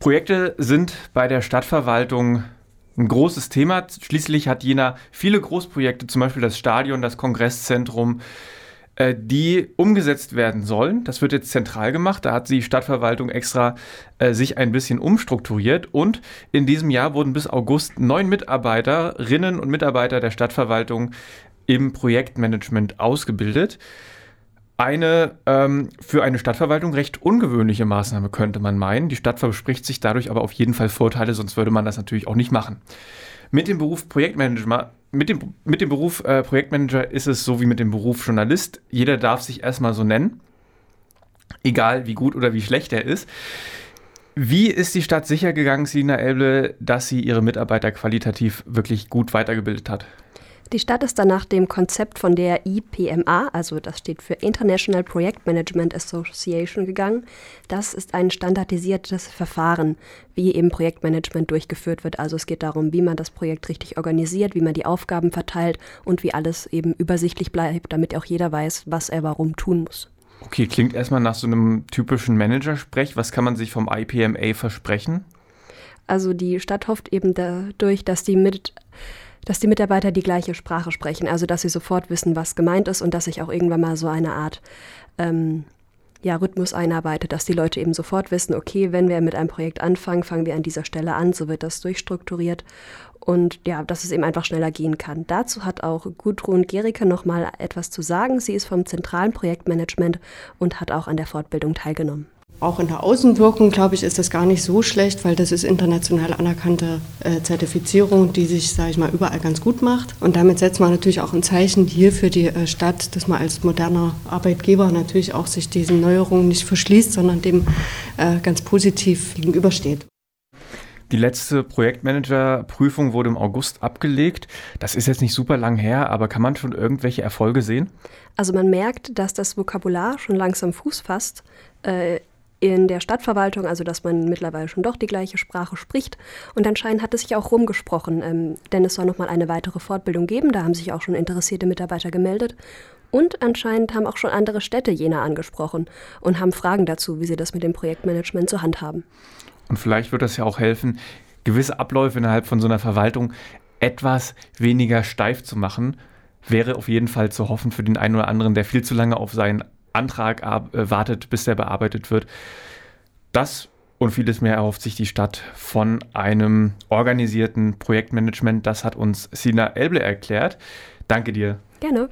Projekte sind bei der Stadtverwaltung ein großes Thema. Schließlich hat Jena viele Großprojekte, zum Beispiel das Stadion, das Kongresszentrum, äh, die umgesetzt werden sollen. Das wird jetzt zentral gemacht. Da hat die Stadtverwaltung extra äh, sich ein bisschen umstrukturiert. Und in diesem Jahr wurden bis August neun Mitarbeiterinnen und Mitarbeiter der Stadtverwaltung im Projektmanagement ausgebildet. Eine ähm, für eine Stadtverwaltung recht ungewöhnliche Maßnahme könnte man meinen. Die Stadt verspricht sich dadurch aber auf jeden Fall Vorteile, sonst würde man das natürlich auch nicht machen. Mit dem Beruf Projektmanager mit dem, mit dem Beruf äh, Projektmanager ist es so wie mit dem Beruf Journalist. Jeder darf sich erstmal so nennen, egal wie gut oder wie schlecht er ist. Wie ist die Stadt sicher gegangen, Selina Elble, dass sie ihre Mitarbeiter qualitativ wirklich gut weitergebildet hat? Die Stadt ist dann nach dem Konzept von der IPMA, also das steht für International Project Management Association, gegangen. Das ist ein standardisiertes Verfahren, wie eben Projektmanagement durchgeführt wird. Also es geht darum, wie man das Projekt richtig organisiert, wie man die Aufgaben verteilt und wie alles eben übersichtlich bleibt, damit auch jeder weiß, was er warum tun muss. Okay, klingt erstmal nach so einem typischen Managersprech. Was kann man sich vom IPMA versprechen? Also die Stadt hofft eben dadurch, dass die mit dass die Mitarbeiter die gleiche Sprache sprechen, also dass sie sofort wissen, was gemeint ist und dass sich auch irgendwann mal so eine Art ähm, ja, Rhythmus einarbeitet, dass die Leute eben sofort wissen, okay, wenn wir mit einem Projekt anfangen, fangen wir an dieser Stelle an, so wird das durchstrukturiert und ja, dass es eben einfach schneller gehen kann. Dazu hat auch Gudrun Gericke nochmal etwas zu sagen. Sie ist vom zentralen Projektmanagement und hat auch an der Fortbildung teilgenommen. Auch in der Außenwirkung, glaube ich, ist das gar nicht so schlecht, weil das ist international anerkannte äh, Zertifizierung, die sich, sage ich mal, überall ganz gut macht. Und damit setzt man natürlich auch ein Zeichen hier für die äh, Stadt, dass man als moderner Arbeitgeber natürlich auch sich diesen Neuerungen nicht verschließt, sondern dem äh, ganz positiv gegenübersteht. Die letzte Projektmanager-Prüfung wurde im August abgelegt. Das ist jetzt nicht super lang her, aber kann man schon irgendwelche Erfolge sehen? Also man merkt, dass das Vokabular schon langsam Fuß fasst. Äh, in der Stadtverwaltung, also dass man mittlerweile schon doch die gleiche Sprache spricht. Und anscheinend hat es sich auch rumgesprochen, ähm, denn es soll nochmal eine weitere Fortbildung geben. Da haben sich auch schon interessierte Mitarbeiter gemeldet. Und anscheinend haben auch schon andere Städte Jena angesprochen und haben Fragen dazu, wie sie das mit dem Projektmanagement zur Hand haben. Und vielleicht wird das ja auch helfen, gewisse Abläufe innerhalb von so einer Verwaltung etwas weniger steif zu machen. Wäre auf jeden Fall zu hoffen für den einen oder anderen, der viel zu lange auf seinen Antrag äh, wartet, bis der bearbeitet wird. Das und vieles mehr erhofft sich die Stadt von einem organisierten Projektmanagement. Das hat uns Sina Elble erklärt. Danke dir. Gerne.